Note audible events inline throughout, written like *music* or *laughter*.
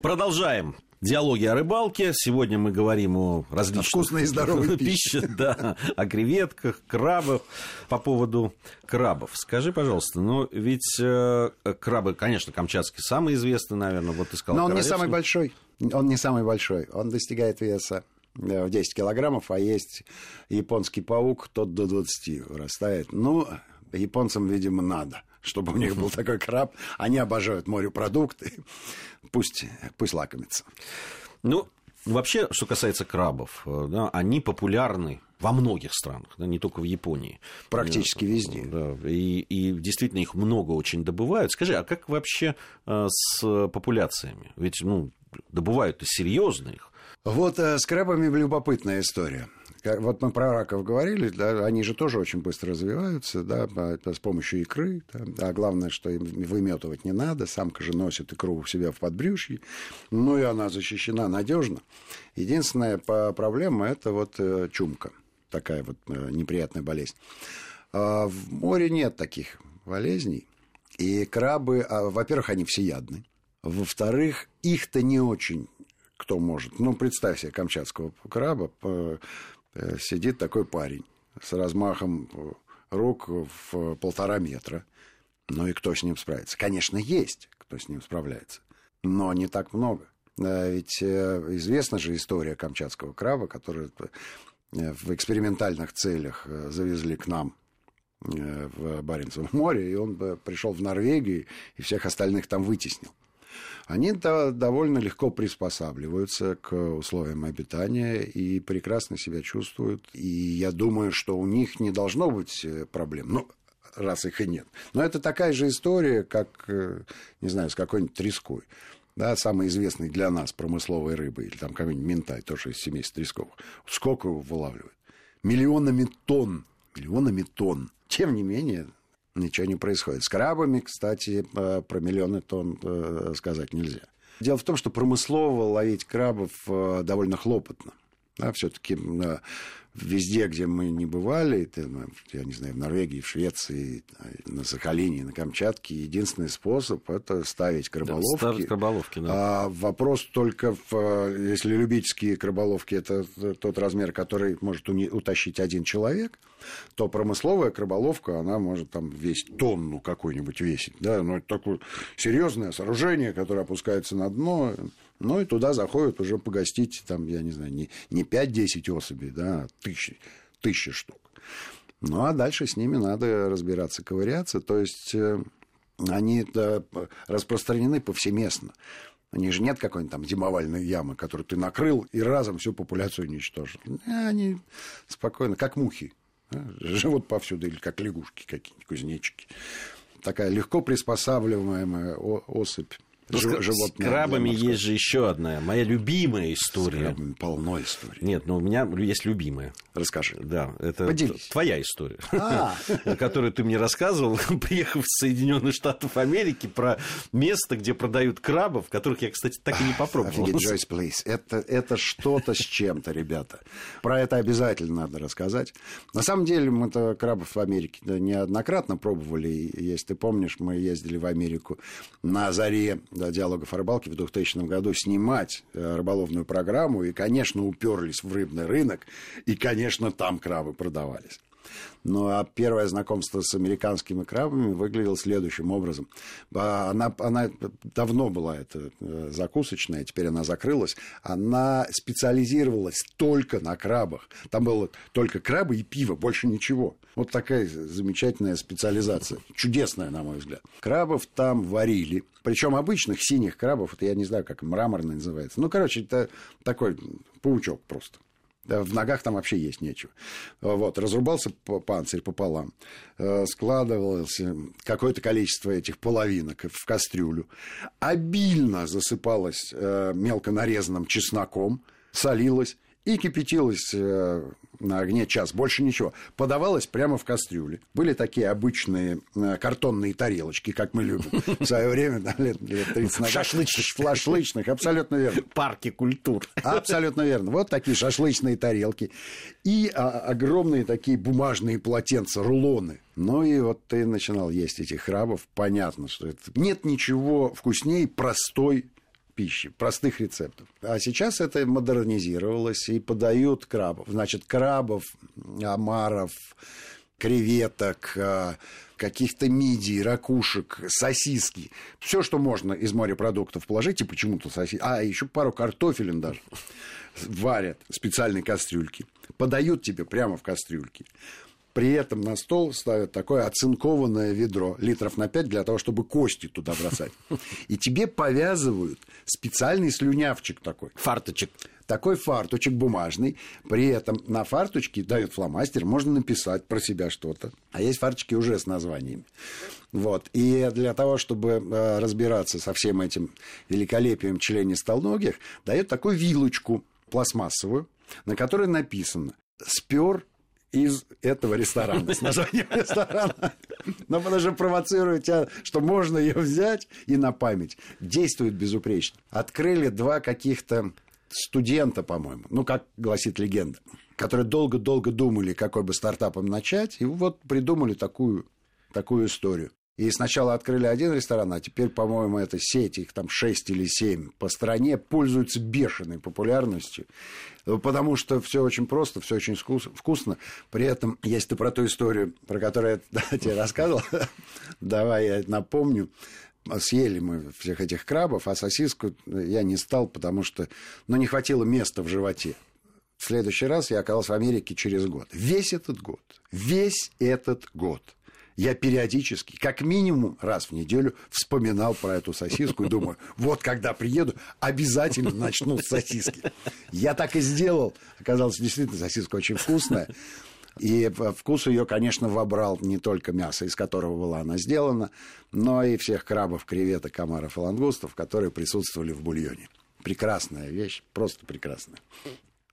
Продолжаем. Диалоги о рыбалке. Сегодня мы говорим о различных... О вкусной и здоровой пище. Да, о креветках, крабах. По поводу крабов. Скажи, пожалуйста, ну ведь э, крабы, конечно, камчатские самые известные, наверное, вот ты сказал. Но он не самый большой. Он не самый большой. Он достигает веса э, в 10 килограммов, а есть японский паук, тот до 20 вырастает. Ну, японцам, видимо, надо чтобы у них был такой краб. Они обожают морепродукты. Пусть, пусть лакомятся. Ну, вообще, что касается крабов, э, да, они популярны во многих странах, да, не только в Японии. Практически э, везде. Да, и, и действительно их много очень добывают. Скажи, а как вообще э, с популяциями? Ведь ну, добывают-то серьезно их. Вот с крабами любопытная история вот мы про раков говорили, да, они же тоже очень быстро развиваются, да, с помощью икры, да, а главное, что им выметывать не надо, самка же носит икру у себя в подбрюшье, ну и она защищена надежно. Единственная проблема – это вот э, чумка, такая вот э, неприятная болезнь. А в море нет таких болезней, и крабы, а, во-первых, они всеядны, во-вторых, их-то не очень кто может. Ну, представь себе камчатского краба, сидит такой парень с размахом э, рук в полтора метра. Ну и кто с ним справится? Конечно, есть, кто с ним справляется, но не так много. Ведь э, известна же история камчатского краба, который в экспериментальных целях завезли к нам в Баренцевом море, и он пришел в Норвегию и всех остальных там вытеснил они довольно легко приспосабливаются к условиям обитания и прекрасно себя чувствуют. И я думаю, что у них не должно быть э, проблем. Ну, раз их и нет. Но это такая же история, как, э, не знаю, с какой-нибудь треской. Да, самой известной для нас промысловой рыбы, или там какой-нибудь ментай, тоже из семейства тресковых. Сколько его вылавливают? Миллионами тонн. Миллионами тонн. Тем не менее, ничего не происходит. С крабами, кстати, э, про миллионы тонн э, сказать нельзя. Дело в том, что промыслово ловить крабов э, довольно хлопотно. Да, все-таки везде, где мы не бывали, ну, я не знаю, в Норвегии, в Швеции, на Сахалине, на Камчатке, единственный способ это ставить краболовки. Да, ставить краболовки, да. А вопрос только, в, если любительские краболовки, это тот размер, который может утащить один человек, то промысловая краболовка, она может там весить тонну какую-нибудь весить. Да? Но это такое серьезное сооружение, которое опускается на дно, ну и туда заходят уже погостить, там, я не знаю, не, не 5-10 особей, да, а тысячи, тысячи штук. Ну а дальше с ними надо разбираться, ковыряться. То есть э, они распространены повсеместно. Они же нет какой-нибудь там зимовальной ямы, которую ты накрыл и разом всю популяцию уничтожил. Они спокойно, как мухи, да, живут повсюду, или как лягушки какие-нибудь, кузнечики. Такая легко приспосабливаемая особь. Животное. С крабами есть же еще одна, моя любимая история. С крабами полно историй. Нет, ну у меня есть любимая. Расскажи. Да, это Поделись. твоя история, а. *laughs* которую ты мне рассказывал, *laughs* приехав в Соединенные Штаты Америки, про место, где продают крабов, которых я, кстати, так и не попробовал. Офигеть, Джойс Плейс. Это, это что-то с чем-то, ребята. Про это обязательно надо рассказать. На самом деле, мы-то крабов в Америке неоднократно пробовали. Если ты помнишь, мы ездили в Америку на заре да, диалогов о рыбалке в 2000 году снимать э, рыболовную программу, и, конечно, уперлись в рыбный рынок, и, конечно, там крабы продавались. Ну, а первое знакомство с американскими крабами выглядело следующим образом. Она, она давно была эта э, закусочная, теперь она закрылась. Она специализировалась только на крабах. Там было только крабы и пиво, больше ничего. Вот такая замечательная специализация. Чудесная, на мой взгляд. Крабов там варили. Причем обычных синих крабов, это я не знаю, как мраморный называется. Ну, короче, это такой паучок просто в ногах там вообще есть нечего. Вот, разрубался панцирь пополам, э, складывалось какое-то количество этих половинок в кастрюлю, обильно засыпалось э, мелко нарезанным чесноком, солилось, и кипятилось э, на огне час, больше ничего. Подавалось прямо в кастрюле. Были такие обычные э, картонные тарелочки, как мы любим в свое время, да, лет, лет 30 назад. Шашлычных. Шашлычных, абсолютно верно. Парки культур. Абсолютно верно. Вот такие шашлычные тарелки. И а, огромные такие бумажные полотенца, рулоны. Ну и вот ты начинал есть этих крабов, понятно, что это... Нет ничего вкуснее простой пищи, простых рецептов. А сейчас это модернизировалось и подают крабов. Значит, крабов, омаров, креветок, а, каких-то мидий, ракушек, сосиски. Все, что можно из морепродуктов положить, и почему-то сосиски. А, еще пару картофелин даже варят в специальной кастрюльке. Подают тебе прямо в кастрюльке. При этом на стол ставят такое оцинкованное ведро литров на 5 для того, чтобы кости туда бросать. И тебе повязывают специальный слюнявчик такой. Фарточек. Такой фарточек бумажный. При этом на фарточке дают фломастер, можно написать про себя что-то. А есть фарточки уже с названиями. Вот. И для того, чтобы э, разбираться со всем этим великолепием членистолногих, дают такую вилочку пластмассовую, на которой написано «Спер из этого ресторана, с названием *laughs* ресторана. Но потому что провоцирует тебя, что можно ее взять и на память. Действует безупречно. Открыли два каких-то студента, по-моему, ну, как гласит легенда, которые долго-долго думали, какой бы стартапом начать, и вот придумали такую, такую историю. И сначала открыли один ресторан, а теперь, по-моему, это сеть, их там 6 или 7 по стране, пользуются бешеной популярностью, потому что все очень просто, все очень вкусно. При этом, если ты про ту историю, про которую я *laughs* тебе рассказывал, *laughs* давай я напомню, съели мы всех этих крабов, а сосиску я не стал, потому что ну, не хватило места в животе. В следующий раз я оказался в Америке через год. Весь этот год, весь этот год – я периодически, как минимум раз в неделю, вспоминал про эту сосиску и думаю, *laughs* вот когда приеду, обязательно начну с сосиски. Я так и сделал. Оказалось, действительно, сосиска очень вкусная. И вкус ее, конечно, вобрал не только мясо, из которого была она сделана, но и всех крабов, креветок, комаров и лангустов, которые присутствовали в бульоне. Прекрасная вещь, просто прекрасная.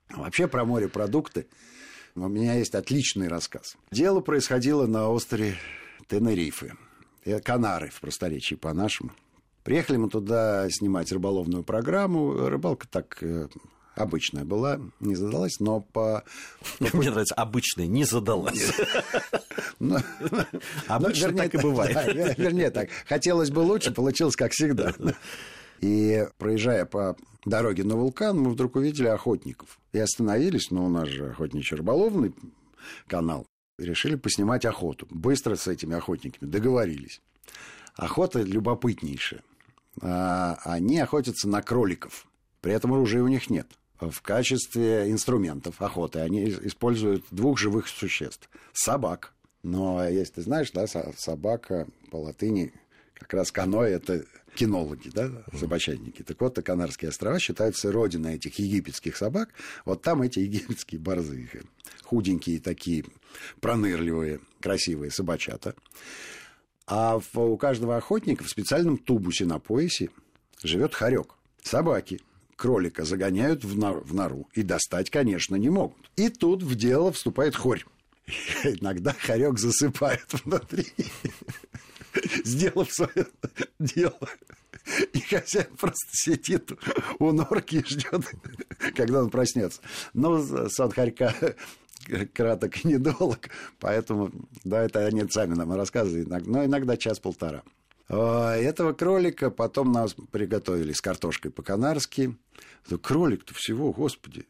Вообще про морепродукты у меня есть отличный рассказ. Дело происходило на острове Тенерифе. Канары в просторечии по-нашему. Приехали мы туда снимать рыболовную программу. Рыбалка так э, обычная была, не задалась, но по... Мне нравится, обычная, не задалась. Обычно так и бывает. Вернее так, хотелось бы лучше, получилось как всегда. И проезжая по дороге на вулкан, мы вдруг увидели охотников. И остановились, но у нас же охотничий рыболовный канал. И решили поснимать охоту. Быстро с этими охотниками договорились. Охота любопытнейшая. А, они охотятся на кроликов. При этом оружия у них нет. В качестве инструментов охоты они используют двух живых существ. Собак. Но если ты знаешь, да, собака по латыни как раз каноэ – это кинологи, да, собачатники. Так вот, Канарские острова считаются родиной этих египетских собак. Вот там эти египетские борзы, худенькие такие, пронырливые, красивые собачата. А у каждого охотника в специальном тубусе на поясе живет хорек. Собаки кролика загоняют в нору и достать, конечно, не могут. И тут в дело вступает хорь. *laughs* Иногда хорек засыпает внутри сделав свое дело. И хозяин просто сидит у норки и ждет, когда он проснется. Но сон хорька краток и недолг, поэтому, да, это они сами нам рассказывают, но иногда час-полтора. А, этого кролика потом нас приготовили с картошкой по-канарски. Кролик-то всего, господи,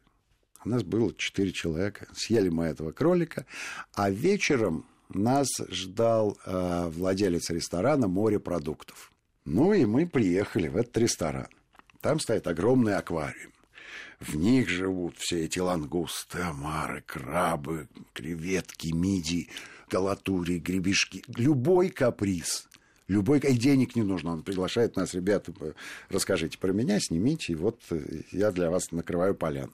у нас было четыре человека. Съели мы этого кролика, а вечером нас ждал э, владелец ресторана морепродуктов. Ну и мы приехали в этот ресторан. Там стоит огромный аквариум. В них живут все эти лангусты, омары, крабы, креветки, миди, галатури, гребешки. Любой каприз. Любой, и денег не нужно. Он приглашает нас, ребята, расскажите про меня, снимите, и вот я для вас накрываю поляну.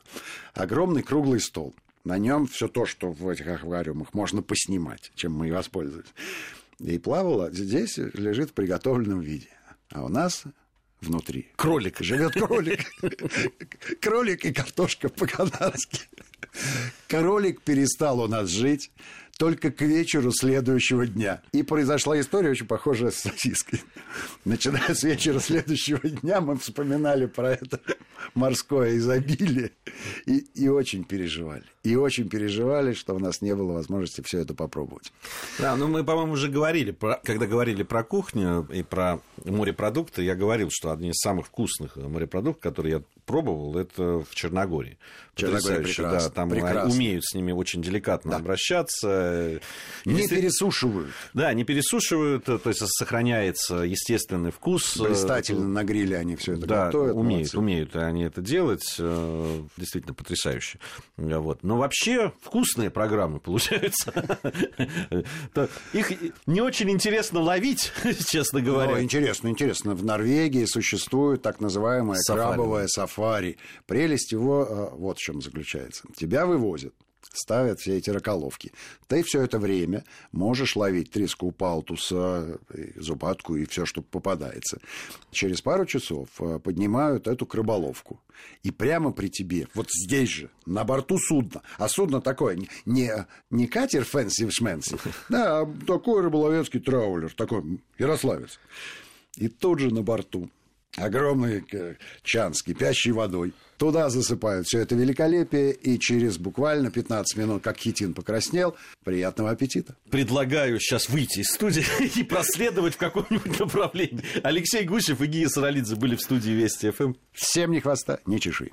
Огромный круглый стол. На нем все то, что в этих аквариумах можно поснимать, чем мы и воспользовались. И плавало здесь лежит в приготовленном виде. А у нас внутри. Кролик. Живет кролик. Кролик и картошка по-канадски. Кролик перестал у нас жить только к вечеру следующего дня. И произошла история очень похожая с сосиской. Начиная с вечера следующего дня мы вспоминали про это морское изобилие. И, и очень переживали. И очень переживали, что у нас не было возможности все это попробовать. Да, ну мы, по-моему, уже говорили, про, когда говорили про кухню и про морепродукты, я говорил, что одни из самых вкусных морепродуктов, которые я пробовал, это в Черногории. Черногория прекрасно. Да, там прекрасно. умеют с ними очень деликатно да. обращаться. Не Если... пересушивают. Да, не пересушивают, то есть сохраняется естественный вкус. Блистательно на гриле они все это да, готовят. умеют, молодцы. умеют они это делать. Э, действительно потрясающе. Вот. Но вообще вкусные программы получаются. *laughs* Их не очень интересно ловить, *laughs* честно говоря. Интересно, интересно. В Норвегии существует так называемое крабовое сафари. Прелесть его э, вот в чем заключается. Тебя вывозят ставят все эти раколовки. Ты все это время можешь ловить треску, палтуса, зубатку и все, что попадается. Через пару часов э, поднимают эту краболовку. И прямо при тебе, вот здесь же, на борту судна, а судно такое, не, не катер fancy-schmancy, да, а такой рыболовецкий траулер, такой ярославец. И тут же на борту огромный э, чан с кипящей водой. Туда засыпают все это великолепие, и через буквально 15 минут, как хитин покраснел, приятного аппетита. Предлагаю сейчас выйти из студии *laughs* и проследовать в каком-нибудь направлении. Алексей Гусев и Гия Саралидзе были в студии Вести ФМ. Всем ни хвоста, ни чешуи.